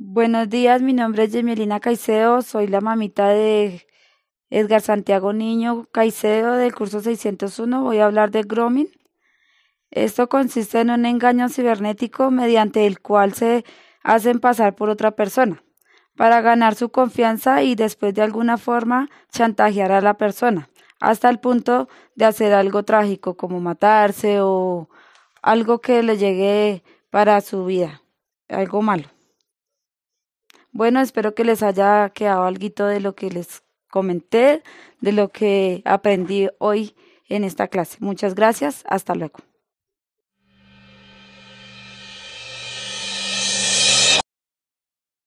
Buenos días, mi nombre es Yemelina Caicedo, soy la mamita de Edgar Santiago Niño Caicedo del curso 601. Voy a hablar de grooming. Esto consiste en un engaño cibernético mediante el cual se hacen pasar por otra persona para ganar su confianza y después de alguna forma chantajear a la persona hasta el punto de hacer algo trágico como matarse o algo que le llegue para su vida, algo malo. Bueno, espero que les haya quedado algo de lo que les comenté, de lo que aprendí hoy en esta clase. Muchas gracias, hasta luego.